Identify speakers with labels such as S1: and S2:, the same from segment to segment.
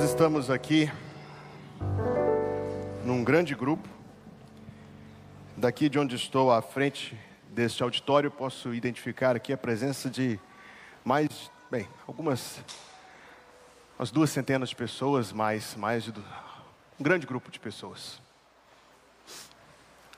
S1: Nós estamos aqui num grande grupo. Daqui de onde estou à frente deste auditório, posso identificar aqui a presença de mais, bem, algumas, umas duas centenas de pessoas, mais, mais de um grande grupo de pessoas.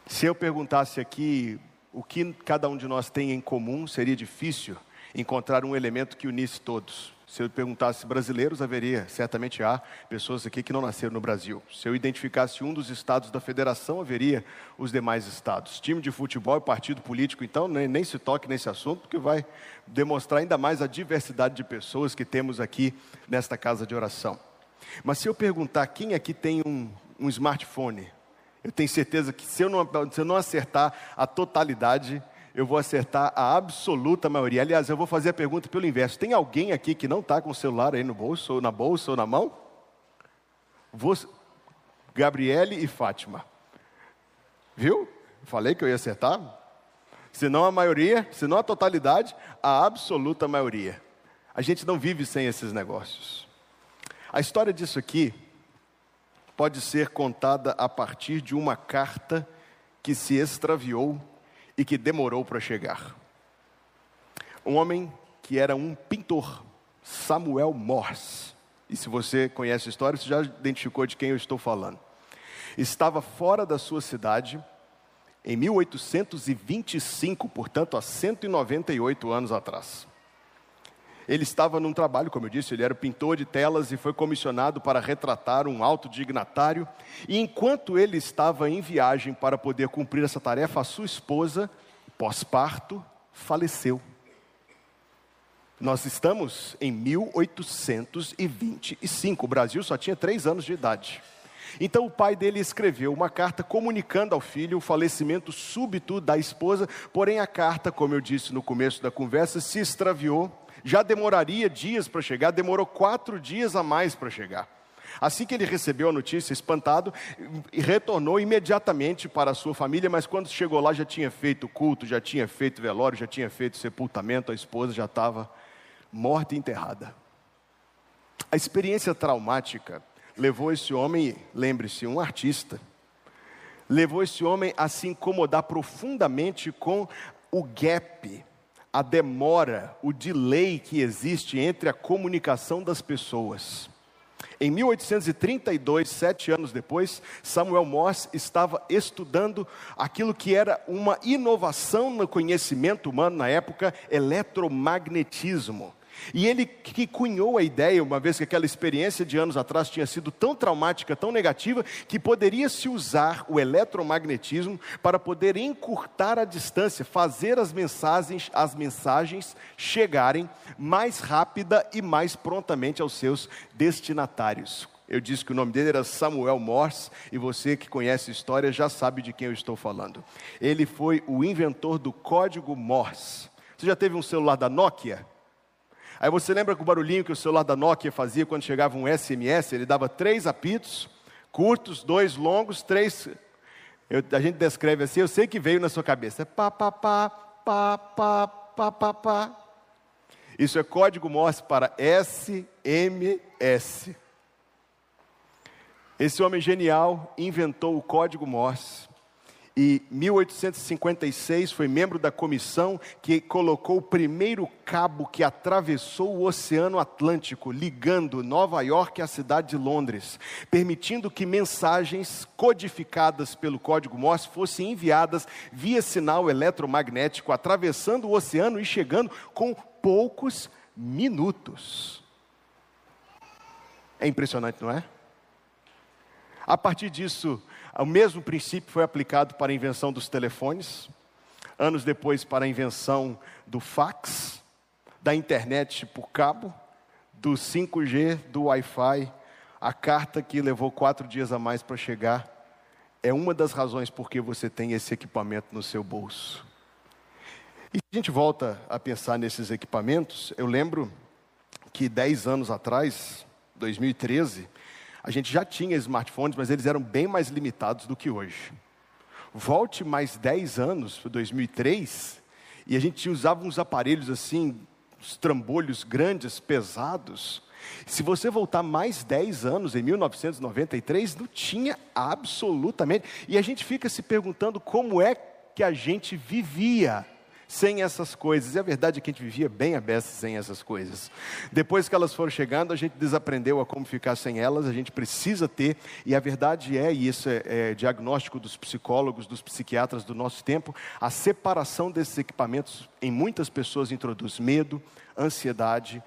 S1: Se eu perguntasse aqui o que cada um de nós tem em comum, seria difícil encontrar um elemento que unisse todos. Se eu perguntasse brasileiros, haveria, certamente há, pessoas aqui que não nasceram no Brasil. Se eu identificasse um dos estados da federação, haveria os demais estados. Time de futebol e partido político, então, nem, nem se toque nesse assunto, porque vai demonstrar ainda mais a diversidade de pessoas que temos aqui nesta casa de oração. Mas se eu perguntar quem aqui tem um, um smartphone, eu tenho certeza que se eu, não, se eu não acertar a totalidade, eu vou acertar a absoluta maioria. Aliás, eu vou fazer a pergunta pelo inverso: tem alguém aqui que não está com o celular aí no bolso, ou na bolsa, ou na mão? Você, Gabriele e Fátima. Viu? Falei que eu ia acertar? Se não a maioria, se não a totalidade, a absoluta maioria. A gente não vive sem esses negócios. A história disso aqui pode ser contada a partir de uma carta que se extraviou e que demorou para chegar. Um homem que era um pintor, Samuel Morse. E se você conhece a história, você já identificou de quem eu estou falando. Estava fora da sua cidade em 1825, portanto, há 198 anos atrás. Ele estava num trabalho, como eu disse, ele era pintor de telas e foi comissionado para retratar um alto dignatário. E enquanto ele estava em viagem para poder cumprir essa tarefa, a sua esposa, pós-parto, faleceu. Nós estamos em 1825. O Brasil só tinha três anos de idade. Então o pai dele escreveu uma carta comunicando ao filho o falecimento súbito da esposa, porém a carta, como eu disse no começo da conversa, se extraviou já demoraria dias para chegar, demorou quatro dias a mais para chegar. Assim que ele recebeu a notícia, espantado, retornou imediatamente para a sua família, mas quando chegou lá já tinha feito culto, já tinha feito velório, já tinha feito sepultamento, a esposa já estava morta e enterrada. A experiência traumática levou esse homem, lembre-se, um artista, levou esse homem a se incomodar profundamente com o gap a demora, o delay que existe entre a comunicação das pessoas. Em 1832, sete anos depois, Samuel Morse estava estudando aquilo que era uma inovação no conhecimento humano na época, eletromagnetismo. E ele que cunhou a ideia, uma vez que aquela experiência de anos atrás tinha sido tão traumática, tão negativa, que poderia se usar o eletromagnetismo para poder encurtar a distância, fazer as mensagens, as mensagens chegarem mais rápida e mais prontamente aos seus destinatários. Eu disse que o nome dele era Samuel Morse, e você que conhece a história já sabe de quem eu estou falando. Ele foi o inventor do código Morse. Você já teve um celular da Nokia? Aí você lembra que o barulhinho que o celular da Nokia fazia quando chegava um SMS? Ele dava três apitos, curtos, dois longos, três. Eu, a gente descreve assim, eu sei que veio na sua cabeça. Pá, pá, pá, pá, pá, pá, pá, pá. Isso é código Morse para SMS. Esse homem genial inventou o código Morse e 1856 foi membro da comissão que colocou o primeiro cabo que atravessou o Oceano Atlântico, ligando Nova York à cidade de Londres, permitindo que mensagens codificadas pelo código Morse fossem enviadas via sinal eletromagnético, atravessando o oceano e chegando com poucos minutos. É impressionante, não é? A partir disso, o mesmo princípio foi aplicado para a invenção dos telefones, anos depois para a invenção do fax, da internet por cabo, do 5G, do Wi-Fi, a carta que levou quatro dias a mais para chegar, é uma das razões por que você tem esse equipamento no seu bolso. E se a gente volta a pensar nesses equipamentos, eu lembro que dez anos atrás, 2013, a gente já tinha smartphones, mas eles eram bem mais limitados do que hoje. Volte mais 10 anos, 2003, e a gente usava uns aparelhos assim, uns trambolhos grandes, pesados, Se você voltar mais 10 anos, em 1993, não tinha absolutamente. E a gente fica se perguntando como é que a gente vivia sem essas coisas. E a verdade é que a gente vivia bem a beça sem essas coisas. Depois que elas foram chegando, a gente desaprendeu a como ficar sem elas, a gente precisa ter, e a verdade é, e isso é, é diagnóstico dos psicólogos, dos psiquiatras do nosso tempo, a separação desses equipamentos em muitas pessoas introduz medo, ansiedade,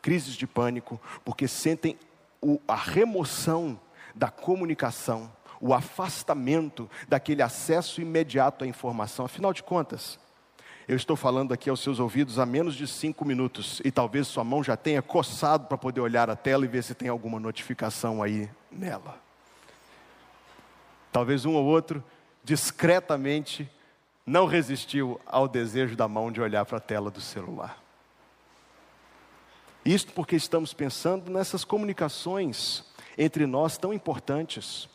S1: crises de pânico, porque sentem o, a remoção da comunicação, o afastamento daquele acesso imediato à informação. Afinal de contas, eu estou falando aqui aos seus ouvidos há menos de cinco minutos e talvez sua mão já tenha coçado para poder olhar a tela e ver se tem alguma notificação aí nela. Talvez um ou outro discretamente não resistiu ao desejo da mão de olhar para a tela do celular. Isto porque estamos pensando nessas comunicações entre nós tão importantes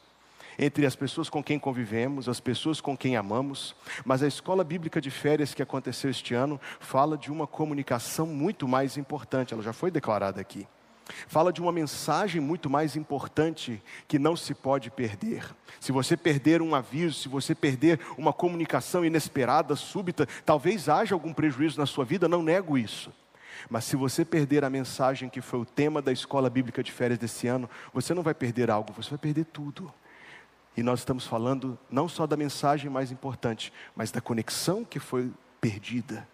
S1: entre as pessoas com quem convivemos, as pessoas com quem amamos, mas a escola bíblica de férias que aconteceu este ano fala de uma comunicação muito mais importante, ela já foi declarada aqui. Fala de uma mensagem muito mais importante que não se pode perder. Se você perder um aviso, se você perder uma comunicação inesperada, súbita, talvez haja algum prejuízo na sua vida, não nego isso. Mas se você perder a mensagem que foi o tema da escola bíblica de férias desse ano, você não vai perder algo, você vai perder tudo. E nós estamos falando não só da mensagem mais importante, mas da conexão que foi perdida,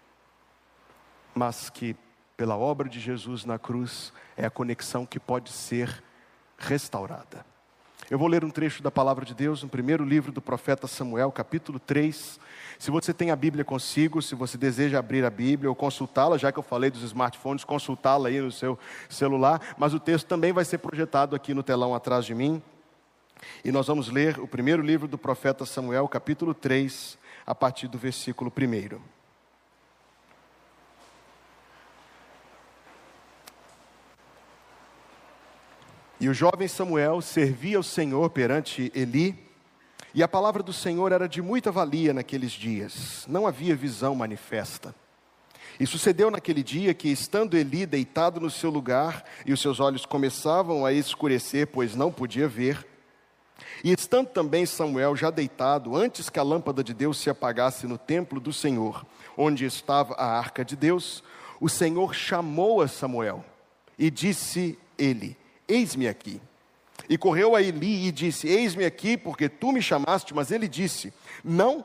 S1: mas que, pela obra de Jesus na cruz, é a conexão que pode ser restaurada. Eu vou ler um trecho da palavra de Deus no primeiro livro do profeta Samuel, capítulo 3. Se você tem a Bíblia consigo, se você deseja abrir a Bíblia ou consultá-la, já que eu falei dos smartphones, consultá-la aí no seu celular, mas o texto também vai ser projetado aqui no telão atrás de mim. E nós vamos ler o primeiro livro do profeta Samuel, capítulo 3, a partir do versículo 1. E o jovem Samuel servia ao Senhor perante Eli, e a palavra do Senhor era de muita valia naqueles dias, não havia visão manifesta. E sucedeu naquele dia que, estando Eli deitado no seu lugar, e os seus olhos começavam a escurecer, pois não podia ver, e estando também Samuel já deitado, antes que a lâmpada de Deus se apagasse no templo do Senhor, onde estava a arca de Deus, o Senhor chamou a Samuel e disse ele: Eis-me aqui. E correu a Eli e disse: Eis-me aqui, porque tu me chamaste. Mas ele disse: Não,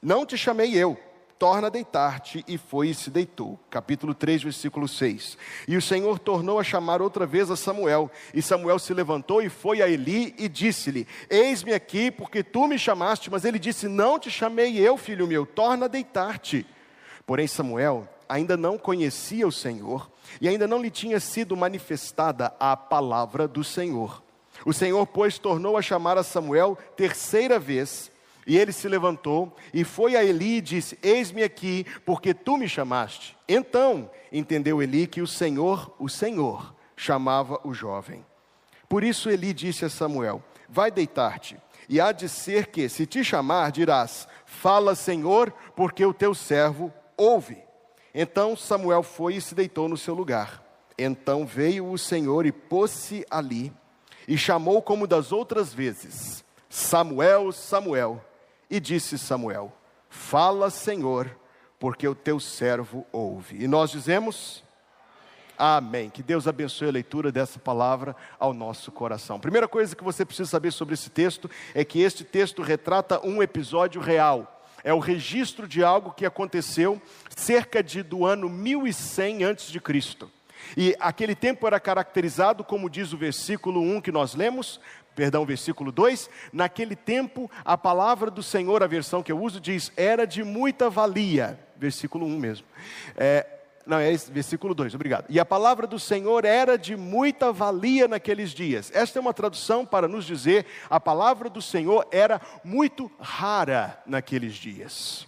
S1: não te chamei eu torna a deitar-te, e foi e se deitou. Capítulo 3, versículo 6. E o Senhor tornou a chamar outra vez a Samuel, e Samuel se levantou e foi a Eli e disse-lhe: Eis-me aqui, porque tu me chamaste, mas ele disse: Não te chamei eu, filho meu, torna a deitar-te. Porém, Samuel ainda não conhecia o Senhor, e ainda não lhe tinha sido manifestada a palavra do Senhor. O Senhor, pois, tornou a chamar a Samuel terceira vez, e ele se levantou e foi a Eli e disse: Eis-me aqui, porque tu me chamaste. Então entendeu Eli que o Senhor, o Senhor, chamava o jovem. Por isso Eli disse a Samuel: Vai deitar-te, e há de ser que, se te chamar, dirás: Fala, Senhor, porque o teu servo ouve. Então Samuel foi e se deitou no seu lugar. Então veio o Senhor e pôs-se ali, e chamou como das outras vezes: Samuel, Samuel. E disse Samuel: Fala, Senhor, porque o teu servo ouve. E nós dizemos: Amém. Que Deus abençoe a leitura dessa palavra ao nosso coração. Primeira coisa que você precisa saber sobre esse texto é que este texto retrata um episódio real. É o registro de algo que aconteceu cerca de do ano 1100 antes de Cristo. E aquele tempo era caracterizado, como diz o versículo 1 que nós lemos, perdão, versículo 2, naquele tempo a palavra do Senhor, a versão que eu uso, diz, era de muita valia, versículo 1 mesmo. É, não, é esse, versículo 2, obrigado. E a palavra do Senhor era de muita valia naqueles dias. Esta é uma tradução para nos dizer, a palavra do Senhor era muito rara naqueles dias.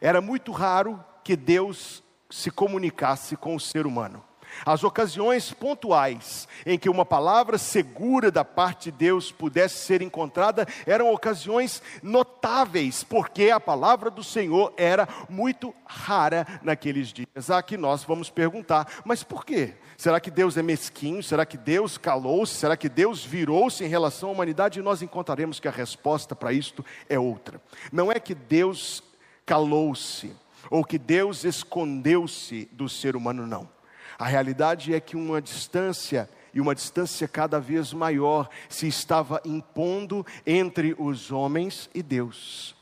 S1: Era muito raro que Deus se comunicasse com o ser humano. As ocasiões pontuais em que uma palavra segura da parte de Deus pudesse ser encontrada eram ocasiões notáveis, porque a palavra do Senhor era muito rara naqueles dias. Aqui nós vamos perguntar, mas por quê? Será que Deus é mesquinho? Será que Deus calou-se? Será que Deus virou-se em relação à humanidade? E nós encontraremos que a resposta para isto é outra. Não é que Deus calou-se ou que Deus escondeu-se do ser humano, não. A realidade é que uma distância e uma distância cada vez maior se estava impondo entre os homens e Deus.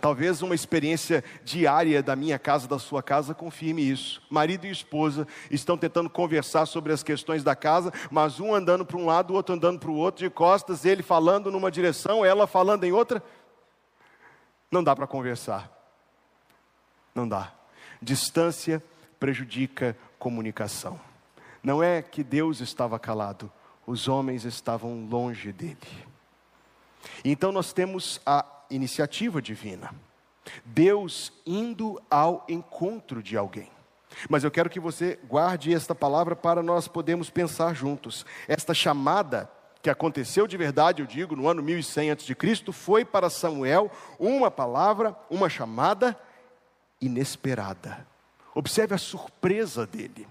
S1: Talvez uma experiência diária da minha casa, da sua casa, confirme isso. Marido e esposa estão tentando conversar sobre as questões da casa, mas um andando para um lado, o outro andando para o outro, de costas, ele falando numa direção, ela falando em outra. Não dá para conversar. Não dá. Distância prejudica comunicação. Não é que Deus estava calado, os homens estavam longe dele. Então nós temos a iniciativa divina. Deus indo ao encontro de alguém. Mas eu quero que você guarde esta palavra para nós podermos pensar juntos. Esta chamada que aconteceu de verdade, eu digo, no ano 1100 a.C., foi para Samuel uma palavra, uma chamada inesperada. Observe a surpresa dele.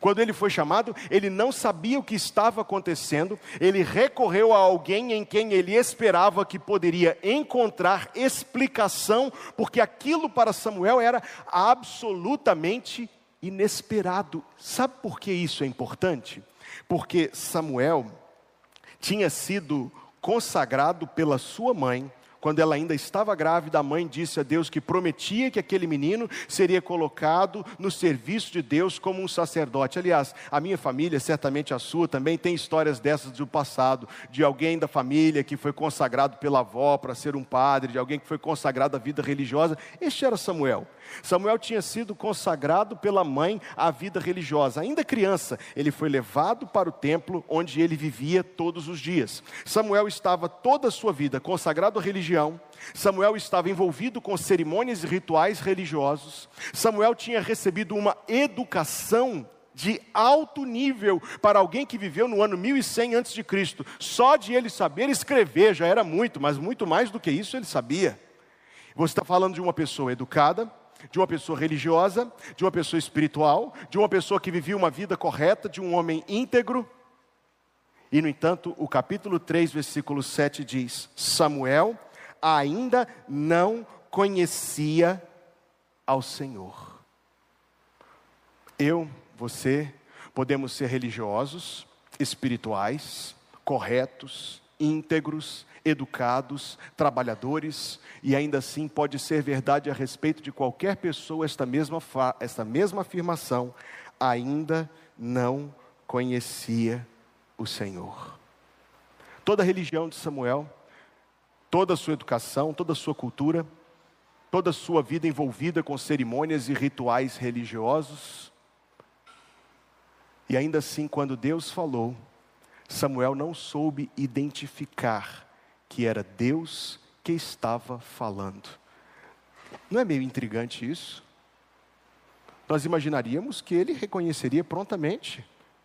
S1: Quando ele foi chamado, ele não sabia o que estava acontecendo, ele recorreu a alguém em quem ele esperava que poderia encontrar explicação, porque aquilo para Samuel era absolutamente inesperado. Sabe por que isso é importante? Porque Samuel tinha sido consagrado pela sua mãe quando ela ainda estava grávida, a mãe disse a Deus que prometia que aquele menino seria colocado no serviço de Deus como um sacerdote. Aliás, a minha família, certamente a sua, também tem histórias dessas do passado, de alguém da família que foi consagrado pela avó para ser um padre, de alguém que foi consagrado à vida religiosa. Este era Samuel. Samuel tinha sido consagrado pela mãe à vida religiosa. Ainda criança, ele foi levado para o templo onde ele vivia todos os dias. Samuel estava toda a sua vida consagrado à religião. Samuel estava envolvido com cerimônias e rituais religiosos. Samuel tinha recebido uma educação de alto nível para alguém que viveu no ano 1100 a.C. Só de ele saber escrever já era muito, mas muito mais do que isso ele sabia. Você está falando de uma pessoa educada, de uma pessoa religiosa, de uma pessoa espiritual, de uma pessoa que vivia uma vida correta, de um homem íntegro. E, no entanto, o capítulo 3, versículo 7 diz: Samuel ainda não conhecia ao Senhor. Eu, você, podemos ser religiosos, espirituais, corretos, íntegros, educados, trabalhadores, e ainda assim pode ser verdade a respeito de qualquer pessoa esta mesma, esta mesma afirmação, ainda não conhecia o Senhor. Toda a religião de Samuel, toda a sua educação, toda a sua cultura, toda a sua vida envolvida com cerimônias e rituais religiosos, e ainda assim, quando Deus falou, Samuel não soube identificar que era Deus que estava falando. Não é meio intrigante isso? Nós imaginaríamos que ele reconheceria prontamente,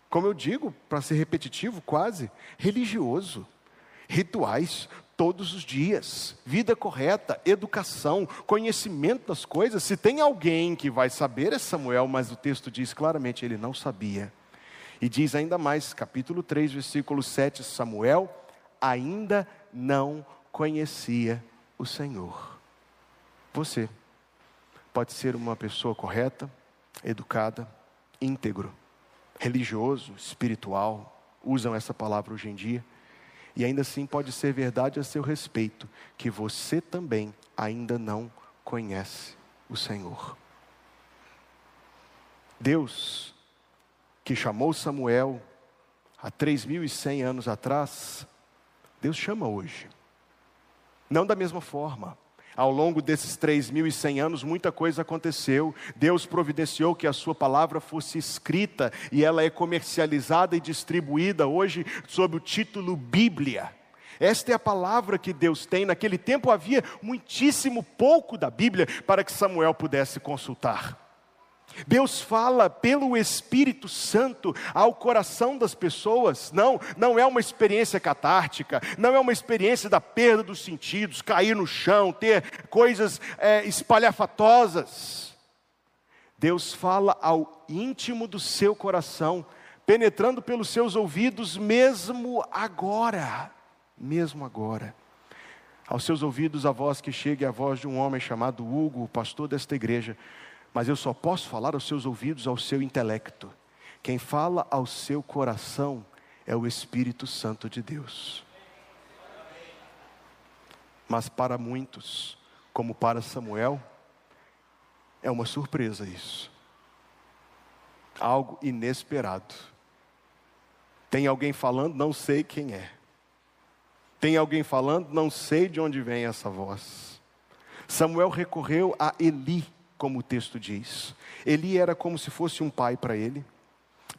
S1: como eu digo, para ser repetitivo quase, religioso, rituais todos os dias, vida correta, educação, conhecimento das coisas. Se tem alguém que vai saber é Samuel, mas o texto diz claramente ele não sabia. E diz ainda mais, capítulo 3, versículo 7, Samuel ainda não conhecia o Senhor. Você pode ser uma pessoa correta, educada, íntegro, religioso, espiritual, usam essa palavra hoje em dia, e ainda assim pode ser verdade a seu respeito, que você também ainda não conhece o Senhor. Deus, que chamou Samuel há 3.100 anos atrás, Deus chama hoje. Não da mesma forma. Ao longo desses 3.100 anos, muita coisa aconteceu. Deus providenciou que a Sua palavra fosse escrita e ela é comercializada e distribuída hoje sob o título Bíblia. Esta é a palavra que Deus tem. Naquele tempo havia muitíssimo pouco da Bíblia para que Samuel pudesse consultar. Deus fala pelo Espírito Santo ao coração das pessoas. Não, não é uma experiência catártica, não é uma experiência da perda dos sentidos, cair no chão, ter coisas é, espalhafatosas. Deus fala ao íntimo do seu coração, penetrando pelos seus ouvidos, mesmo agora. Mesmo agora. Aos seus ouvidos a voz que chega é a voz de um homem chamado Hugo, pastor desta igreja mas eu só posso falar aos seus ouvidos, ao seu intelecto. Quem fala ao seu coração é o Espírito Santo de Deus. Mas para muitos, como para Samuel, é uma surpresa isso. Algo inesperado. Tem alguém falando, não sei quem é. Tem alguém falando, não sei de onde vem essa voz. Samuel recorreu a Eli como o texto diz. Eli era como se fosse um pai para ele,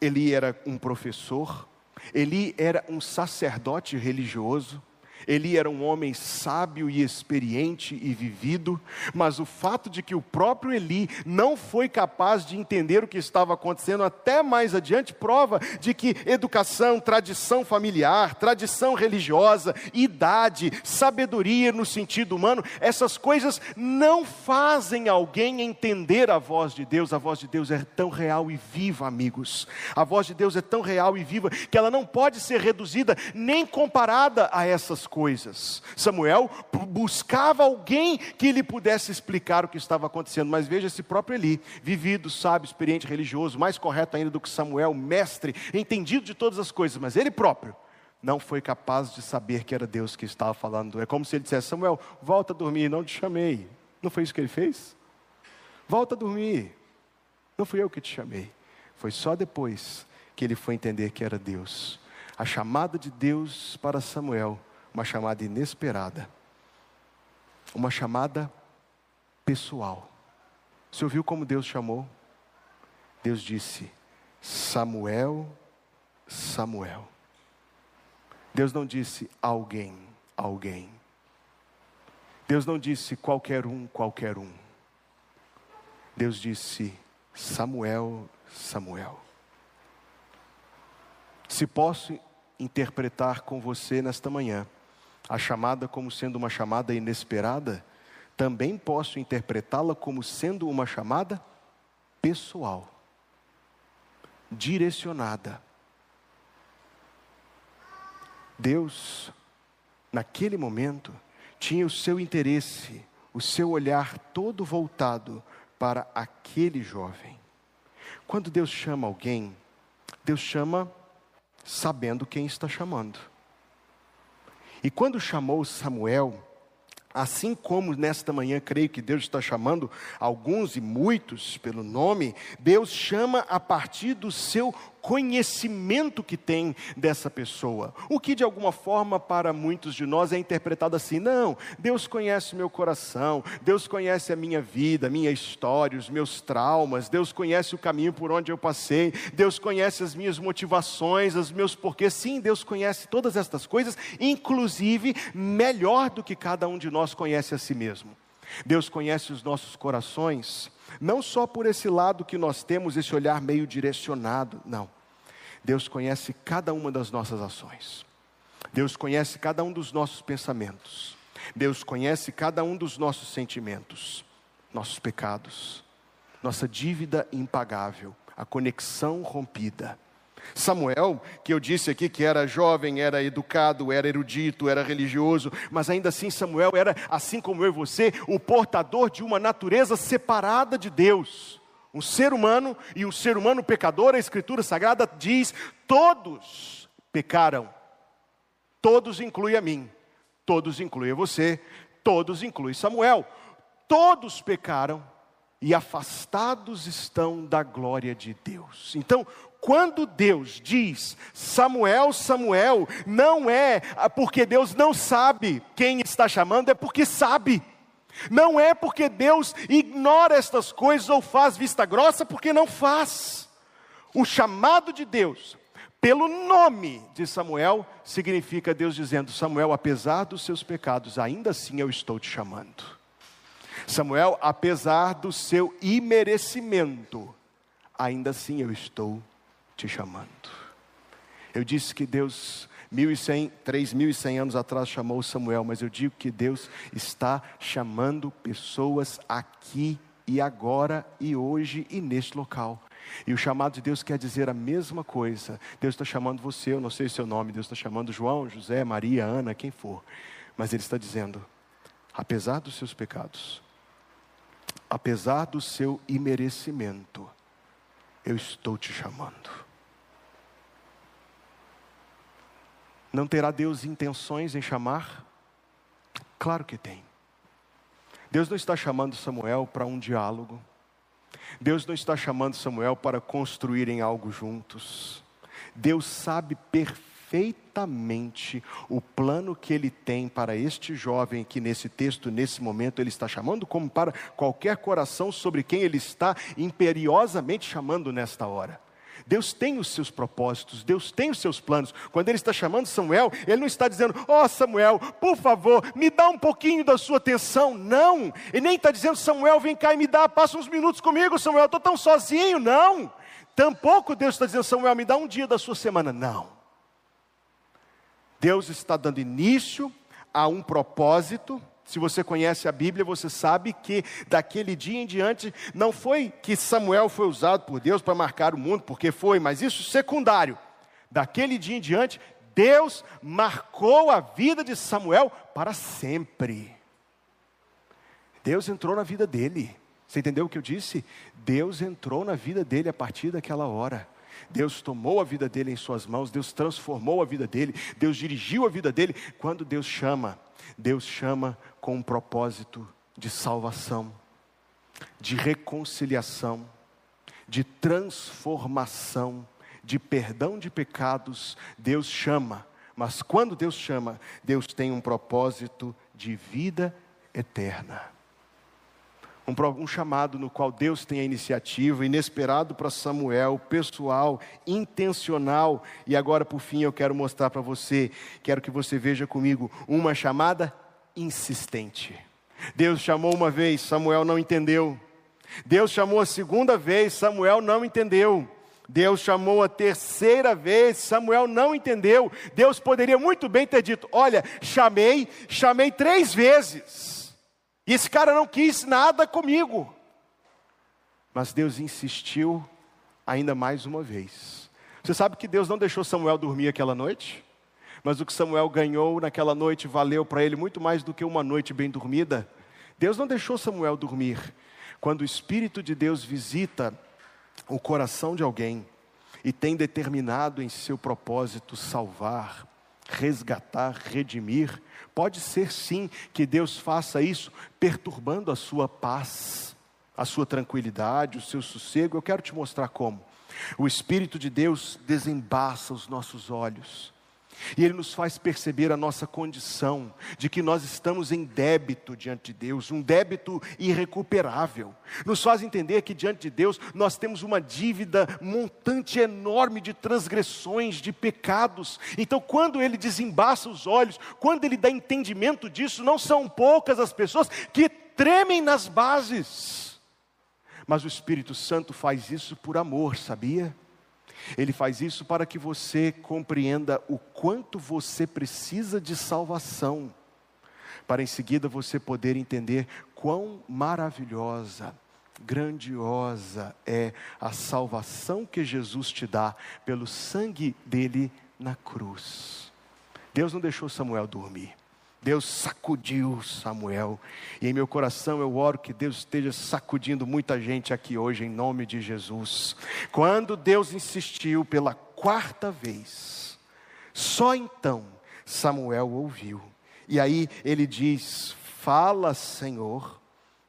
S1: Eli era um professor, Eli era um sacerdote religioso, Eli era um homem sábio e experiente e vivido, mas o fato de que o próprio Eli não foi capaz de entender o que estava acontecendo até mais adiante prova de que educação, tradição familiar, tradição religiosa, idade, sabedoria no sentido humano, essas coisas não fazem alguém entender a voz de Deus. A voz de Deus é tão real e viva, amigos. A voz de Deus é tão real e viva que ela não pode ser reduzida nem comparada a essas coisas. Samuel buscava alguém que lhe pudesse explicar o que estava acontecendo, mas veja esse próprio Eli, vivido, sábio, experiente, religioso, mais correto ainda do que Samuel, mestre, entendido de todas as coisas, mas ele próprio não foi capaz de saber que era Deus que estava falando. É como se ele dissesse: Samuel, volta a dormir, não te chamei. Não foi isso que ele fez? Volta a dormir. Não fui eu que te chamei. Foi só depois que ele foi entender que era Deus. A chamada de Deus para Samuel uma chamada inesperada, uma chamada pessoal. Você ouviu como Deus chamou? Deus disse: Samuel, Samuel. Deus não disse alguém, alguém. Deus não disse qualquer um, qualquer um. Deus disse Samuel, Samuel. Se posso interpretar com você nesta manhã, a chamada como sendo uma chamada inesperada, também posso interpretá-la como sendo uma chamada pessoal, direcionada. Deus, naquele momento, tinha o seu interesse, o seu olhar todo voltado para aquele jovem. Quando Deus chama alguém, Deus chama sabendo quem está chamando. E quando chamou Samuel, assim como nesta manhã creio que Deus está chamando alguns e muitos pelo nome, Deus chama a partir do seu conhecimento que tem dessa pessoa. O que de alguma forma para muitos de nós é interpretado assim: não, Deus conhece o meu coração, Deus conhece a minha vida, a minha história, os meus traumas, Deus conhece o caminho por onde eu passei, Deus conhece as minhas motivações, os meus porquês. Sim, Deus conhece todas estas coisas, inclusive melhor do que cada um de nós conhece a si mesmo. Deus conhece os nossos corações não só por esse lado que nós temos esse olhar meio direcionado, não. Deus conhece cada uma das nossas ações. Deus conhece cada um dos nossos pensamentos. Deus conhece cada um dos nossos sentimentos, nossos pecados, nossa dívida impagável, a conexão rompida. Samuel, que eu disse aqui que era jovem, era educado, era erudito, era religioso, mas ainda assim Samuel era, assim como eu e você, o portador de uma natureza separada de Deus. Um ser humano e um ser humano pecador, a Escritura Sagrada diz: todos pecaram. Todos inclui a mim, todos inclui a você, todos inclui Samuel. Todos pecaram e afastados estão da glória de Deus. Então, quando Deus diz Samuel, Samuel, não é porque Deus não sabe quem está chamando, é porque sabe. Não é porque Deus ignora estas coisas ou faz vista grossa, porque não faz. O chamado de Deus, pelo nome de Samuel, significa Deus dizendo: Samuel, apesar dos seus pecados, ainda assim eu estou te chamando. Samuel, apesar do seu imerecimento, ainda assim eu estou te chamando. Eu disse que Deus, 1.100, 3.100 anos atrás, chamou Samuel, mas eu digo que Deus está chamando pessoas aqui e agora e hoje e neste local. E o chamado de Deus quer dizer a mesma coisa. Deus está chamando você, eu não sei o seu nome, Deus está chamando João, José, Maria, Ana, quem for. Mas Ele está dizendo: apesar dos seus pecados, apesar do seu imerecimento, eu estou te chamando. Não terá Deus intenções em chamar? Claro que tem. Deus não está chamando Samuel para um diálogo. Deus não está chamando Samuel para construírem algo juntos. Deus sabe perfeitamente o plano que ele tem para este jovem que nesse texto, nesse momento, ele está chamando, como para qualquer coração sobre quem ele está imperiosamente chamando nesta hora. Deus tem os seus propósitos, Deus tem os seus planos. Quando Ele está chamando Samuel, Ele não está dizendo, ó oh, Samuel, por favor, me dá um pouquinho da sua atenção. Não. Ele nem está dizendo, Samuel, vem cá e me dá, passa uns minutos comigo, Samuel, estou tão sozinho. Não. Tampouco Deus está dizendo, Samuel, me dá um dia da sua semana. Não. Deus está dando início a um propósito se você conhece a Bíblia, você sabe que daquele dia em diante não foi que Samuel foi usado por Deus para marcar o mundo, porque foi, mas isso secundário. Daquele dia em diante, Deus marcou a vida de Samuel para sempre. Deus entrou na vida dele. Você entendeu o que eu disse? Deus entrou na vida dele a partir daquela hora. Deus tomou a vida dele em suas mãos, Deus transformou a vida dele, Deus dirigiu a vida dele. Quando Deus chama, Deus chama com um propósito de salvação, de reconciliação, de transformação, de perdão de pecados. Deus chama, mas quando Deus chama, Deus tem um propósito de vida eterna um, um chamado no qual Deus tem a iniciativa, inesperado para Samuel, pessoal, intencional. E agora, por fim, eu quero mostrar para você, quero que você veja comigo, uma chamada insistente. Deus chamou uma vez, Samuel não entendeu. Deus chamou a segunda vez, Samuel não entendeu. Deus chamou a terceira vez, Samuel não entendeu. Deus poderia muito bem ter dito: Olha, chamei, chamei três vezes. E esse cara não quis nada comigo. Mas Deus insistiu ainda mais uma vez. Você sabe que Deus não deixou Samuel dormir aquela noite? Mas o que Samuel ganhou naquela noite valeu para ele muito mais do que uma noite bem dormida. Deus não deixou Samuel dormir. Quando o Espírito de Deus visita o coração de alguém e tem determinado em seu propósito salvar, resgatar, redimir, Pode ser sim que Deus faça isso perturbando a sua paz, a sua tranquilidade, o seu sossego. Eu quero te mostrar como. O Espírito de Deus desembaça os nossos olhos e Ele nos faz perceber a nossa condição, de que nós estamos em débito diante de Deus, um débito irrecuperável. Nos faz entender que diante de Deus nós temos uma dívida montante enorme de transgressões, de pecados. Então, quando Ele desembaça os olhos, quando Ele dá entendimento disso, não são poucas as pessoas que tremem nas bases. Mas o Espírito Santo faz isso por amor, sabia? Ele faz isso para que você compreenda o quanto você precisa de salvação, para em seguida você poder entender quão maravilhosa, grandiosa é a salvação que Jesus te dá pelo sangue dele na cruz. Deus não deixou Samuel dormir. Deus sacudiu Samuel. E em meu coração eu oro que Deus esteja sacudindo muita gente aqui hoje, em nome de Jesus. Quando Deus insistiu pela quarta vez, só então Samuel ouviu. E aí ele diz: Fala, Senhor,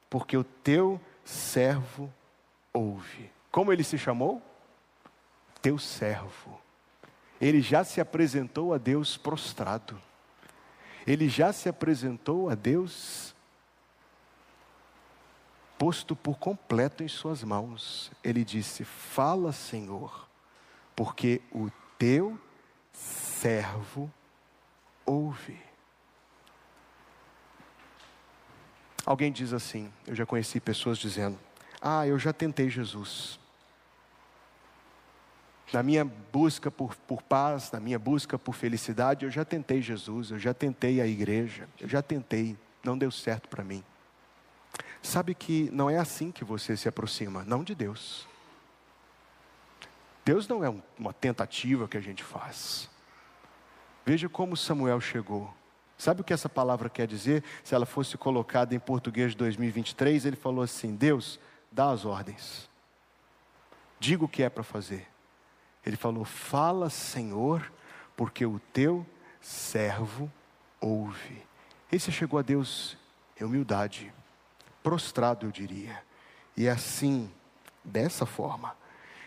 S1: porque o teu servo ouve. Como ele se chamou? Teu servo. Ele já se apresentou a Deus prostrado ele já se apresentou a Deus posto por completo em suas mãos. Ele disse: Fala, Senhor, porque o teu servo ouve. Alguém diz assim, eu já conheci pessoas dizendo: Ah, eu já tentei Jesus. Na minha busca por, por paz, na minha busca por felicidade, eu já tentei Jesus, eu já tentei a igreja, eu já tentei, não deu certo para mim. Sabe que não é assim que você se aproxima, não de Deus. Deus não é uma tentativa que a gente faz. Veja como Samuel chegou. Sabe o que essa palavra quer dizer? Se ela fosse colocada em português de 2023, ele falou assim: Deus, dá as ordens. Diga o que é para fazer. Ele falou: Fala, Senhor, porque o teu servo ouve. Esse chegou a Deus em humildade, prostrado, eu diria. E é assim, dessa forma,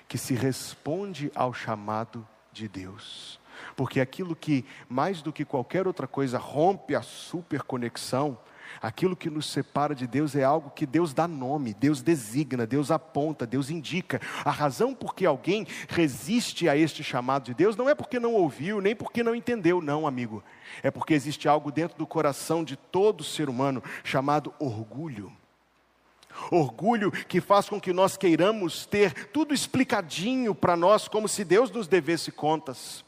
S1: que se responde ao chamado de Deus. Porque aquilo que, mais do que qualquer outra coisa, rompe a superconexão Aquilo que nos separa de Deus é algo que Deus dá nome, Deus designa, Deus aponta, Deus indica. A razão por que alguém resiste a este chamado de Deus não é porque não ouviu, nem porque não entendeu, não, amigo. É porque existe algo dentro do coração de todo ser humano chamado orgulho. Orgulho que faz com que nós queiramos ter tudo explicadinho para nós, como se Deus nos devesse contas.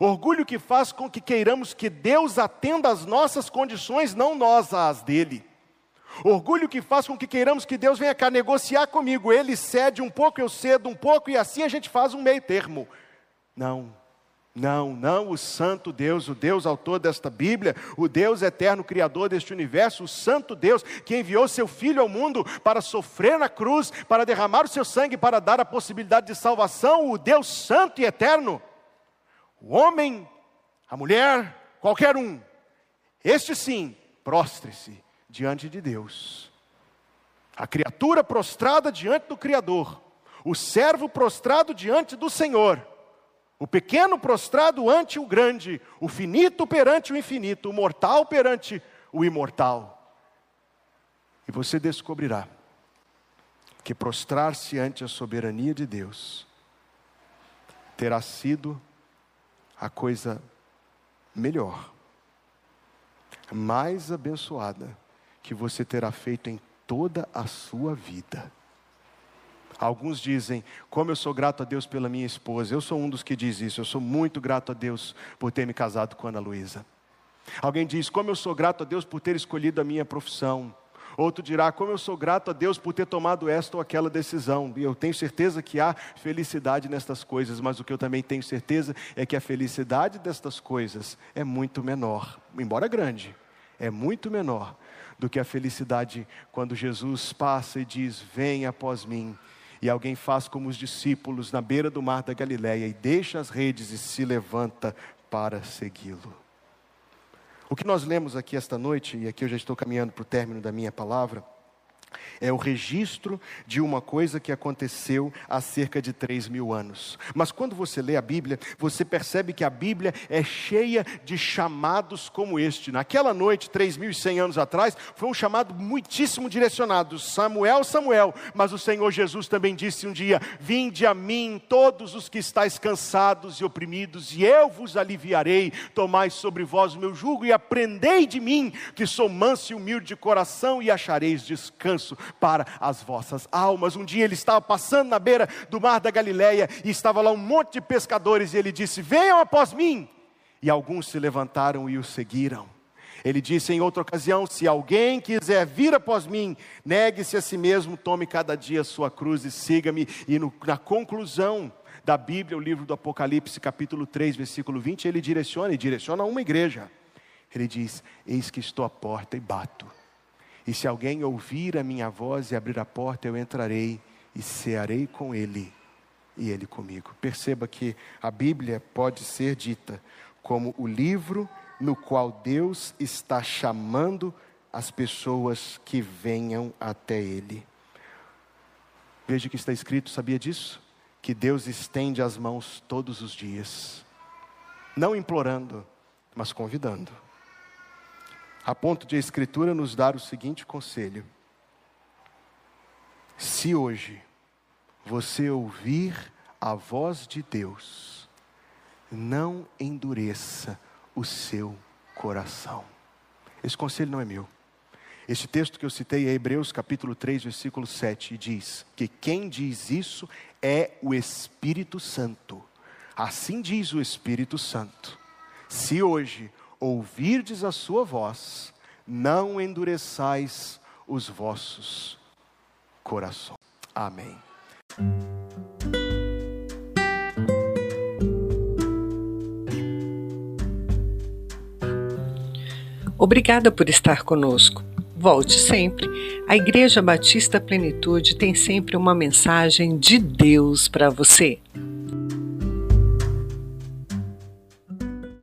S1: Orgulho que faz com que queiramos que Deus atenda às nossas condições, não nós às dele. Orgulho que faz com que queiramos que Deus venha cá negociar comigo. Ele cede um pouco, eu cedo um pouco, e assim a gente faz um meio termo. Não, não, não o Santo Deus, o Deus autor desta Bíblia, o Deus eterno Criador deste universo, o Santo Deus que enviou seu Filho ao mundo para sofrer na cruz, para derramar o seu sangue, para dar a possibilidade de salvação, o Deus Santo e eterno o homem, a mulher, qualquer um, este sim, prostre-se diante de Deus. A criatura prostrada diante do Criador, o servo prostrado diante do Senhor, o pequeno prostrado ante o grande, o finito perante o infinito, o mortal perante o imortal. E você descobrirá que prostrar-se ante a soberania de Deus terá sido a coisa melhor, mais abençoada que você terá feito em toda a sua vida. Alguns dizem, como eu sou grato a Deus pela minha esposa, eu sou um dos que diz isso, eu sou muito grato a Deus por ter me casado com Ana Luísa. Alguém diz, como eu sou grato a Deus por ter escolhido a minha profissão. Outro dirá: Como eu sou grato a Deus por ter tomado esta ou aquela decisão. E eu tenho certeza que há felicidade nestas coisas, mas o que eu também tenho certeza é que a felicidade destas coisas é muito menor, embora grande, é muito menor do que a felicidade quando Jesus passa e diz: Venha após mim. E alguém faz como os discípulos na beira do mar da Galileia e deixa as redes e se levanta para segui-lo. O que nós lemos aqui esta noite, e aqui eu já estou caminhando para o término da minha palavra, é o registro de uma coisa que aconteceu há cerca de 3 mil anos. Mas quando você lê a Bíblia, você percebe que a Bíblia é cheia de chamados como este. Naquela noite, 3.100 anos atrás, foi um chamado muitíssimo direcionado: Samuel, Samuel. Mas o Senhor Jesus também disse um dia: Vinde a mim, todos os que estáis cansados e oprimidos, e eu vos aliviarei. Tomai sobre vós o meu jugo e aprendei de mim, que sou manso e humilde de coração, e achareis descanso descanso para as vossas almas. Um dia ele estava passando na beira do mar da Galileia e estava lá um monte de pescadores e ele disse: Venham após mim. E alguns se levantaram e o seguiram. Ele disse em outra ocasião: Se alguém quiser vir após mim, negue-se a si mesmo, tome cada dia a sua cruz e siga-me. E no, na conclusão da Bíblia, o livro do Apocalipse, capítulo 3, versículo 20, ele direciona e direciona a uma igreja. Ele diz: Eis que estou à porta e bato. E se alguém ouvir a minha voz e abrir a porta, eu entrarei e cearei com ele e ele comigo. Perceba que a Bíblia pode ser dita como o livro no qual Deus está chamando as pessoas que venham até Ele. Veja que está escrito, sabia disso? Que Deus estende as mãos todos os dias, não implorando, mas convidando a ponto de a Escritura nos dar o seguinte conselho: se hoje você ouvir a voz de Deus, não endureça o seu coração. Esse conselho não é meu. Este texto que eu citei é Hebreus capítulo 3, versículo 7, e diz que quem diz isso é o Espírito Santo. Assim diz o Espírito Santo: Se hoje ouvirdes a sua voz, não endureçais os vossos corações. Amém.
S2: Obrigada por estar conosco. Volte sempre. A Igreja Batista Plenitude tem sempre uma mensagem de Deus para você.